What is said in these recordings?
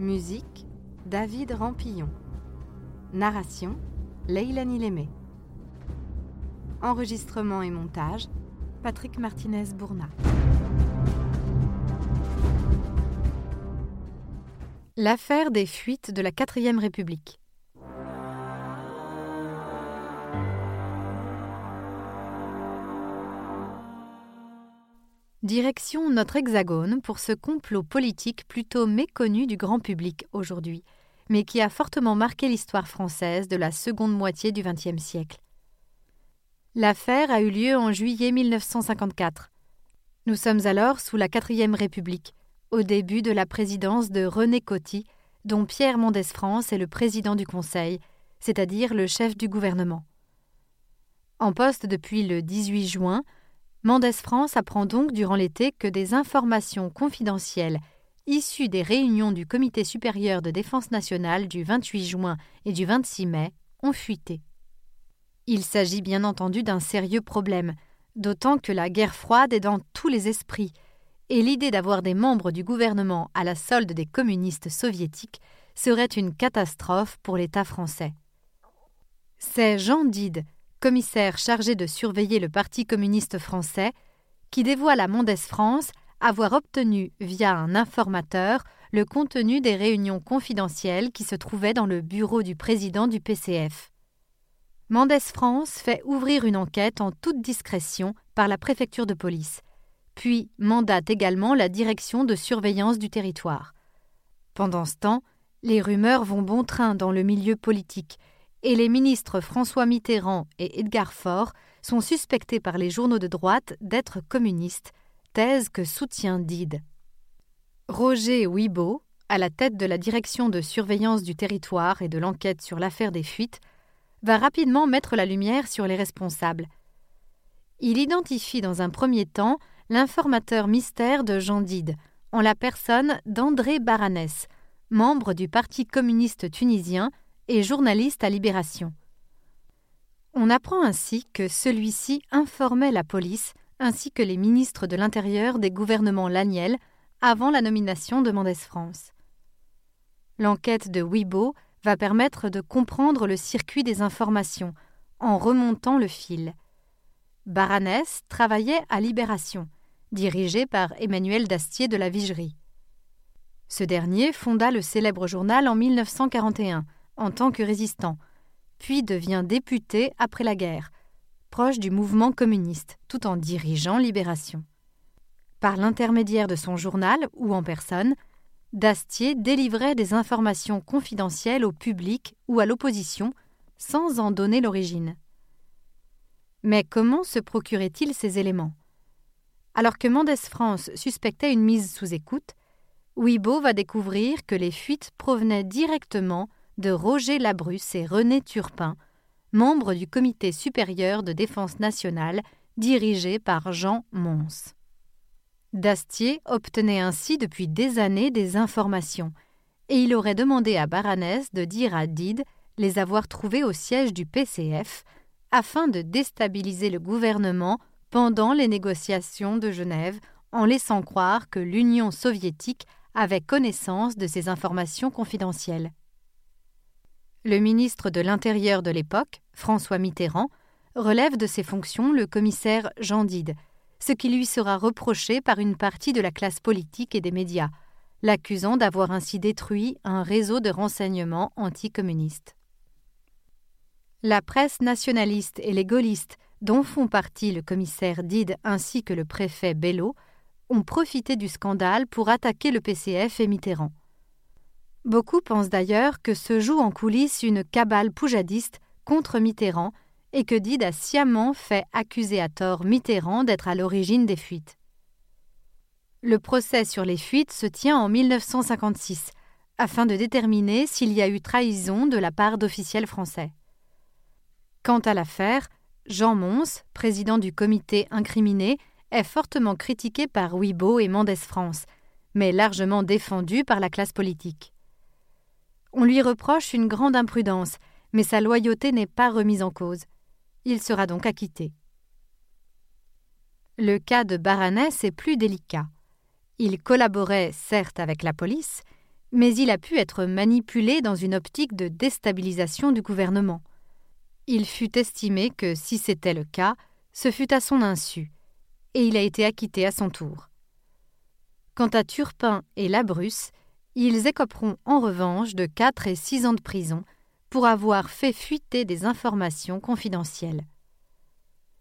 Musique David Rampillon. Narration Leilani Lémé. Enregistrement et montage Patrick Martinez-Bourna. L'affaire des fuites de la 4ème République. Direction notre hexagone pour ce complot politique plutôt méconnu du grand public aujourd'hui, mais qui a fortement marqué l'histoire française de la seconde moitié du XXe siècle. L'affaire a eu lieu en juillet 1954. Nous sommes alors sous la Quatrième République, au début de la présidence de René Coty, dont Pierre Mendès France est le président du Conseil, c'est-à-dire le chef du gouvernement. En poste depuis le 18 juin, Mendès France apprend donc durant l'été que des informations confidentielles issues des réunions du Comité supérieur de défense nationale du 28 juin et du 26 mai ont fuité. Il s'agit bien entendu d'un sérieux problème, d'autant que la guerre froide est dans tous les esprits, et l'idée d'avoir des membres du gouvernement à la solde des communistes soviétiques serait une catastrophe pour l'État français. C'est Jean Dide, commissaire chargé de surveiller le Parti communiste français, qui dévoile à Mendès France avoir obtenu via un informateur le contenu des réunions confidentielles qui se trouvaient dans le bureau du président du PCF. Mendès France fait ouvrir une enquête en toute discrétion par la préfecture de police, puis mandate également la direction de surveillance du territoire. Pendant ce temps, les rumeurs vont bon train dans le milieu politique et les ministres François Mitterrand et Edgar Faure sont suspectés par les journaux de droite d'être communistes, thèse que soutient Dide. Roger Wibo, à la tête de la direction de surveillance du territoire et de l'enquête sur l'affaire des fuites, va rapidement mettre la lumière sur les responsables. Il identifie dans un premier temps l'informateur mystère de Jean Dide, en la personne d'André Baranès, membre du Parti communiste tunisien et journaliste à Libération. On apprend ainsi que celui-ci informait la police ainsi que les ministres de l'Intérieur des gouvernements Laniel avant la nomination de Mendès France. L'enquête de Wibo va permettre de comprendre le circuit des informations en remontant le fil. Baranès travaillait à Libération, dirigé par Emmanuel Dastier de la Vigerie. Ce dernier fonda le célèbre journal en 1941 en tant que résistant, puis devient député après la guerre, proche du mouvement communiste, tout en dirigeant Libération. Par l'intermédiaire de son journal ou en personne, Dastier délivrait des informations confidentielles au public ou à l'opposition sans en donner l'origine. Mais comment se procurait-il ces éléments? Alors que Mendès France suspectait une mise sous écoute, Wibo va découvrir que les fuites provenaient directement de Roger Labrusse et René Turpin, membres du Comité supérieur de défense nationale dirigé par Jean Mons. Dastier obtenait ainsi depuis des années des informations, et il aurait demandé à Baranès de dire à Dide les avoir trouvées au siège du PCF afin de déstabiliser le gouvernement pendant les négociations de Genève en laissant croire que l'Union soviétique avait connaissance de ces informations confidentielles. Le ministre de l'Intérieur de l'époque, François Mitterrand, relève de ses fonctions le commissaire Jean Dide, ce qui lui sera reproché par une partie de la classe politique et des médias, l'accusant d'avoir ainsi détruit un réseau de renseignements anticommunistes. La presse nationaliste et les gaullistes, dont font partie le commissaire Dide ainsi que le préfet Bello, ont profité du scandale pour attaquer le PCF et Mitterrand. Beaucoup pensent d'ailleurs que se joue en coulisses une cabale poujadiste contre Mitterrand et que Dide a sciemment fait accuser à tort Mitterrand d'être à l'origine des fuites. Le procès sur les fuites se tient en 1956, afin de déterminer s'il y a eu trahison de la part d'officiels français. Quant à l'affaire, Jean Mons, président du comité incriminé, est fortement critiqué par Wibo et Mendès France, mais largement défendu par la classe politique. On lui reproche une grande imprudence, mais sa loyauté n'est pas remise en cause. Il sera donc acquitté. Le cas de Baranès est plus délicat. Il collaborait certes avec la police, mais il a pu être manipulé dans une optique de déstabilisation du gouvernement. Il fut estimé que si c'était le cas, ce fut à son insu, et il a été acquitté à son tour. Quant à Turpin et Labrusse, ils écoperont en revanche de quatre et six ans de prison pour avoir fait fuiter des informations confidentielles.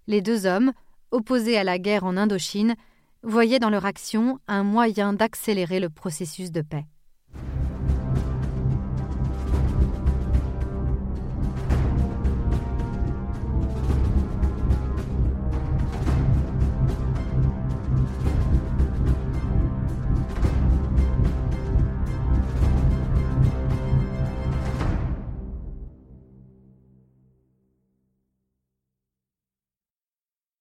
Les deux hommes, opposés à la guerre en Indochine, voyaient dans leur action un moyen d'accélérer le processus de paix.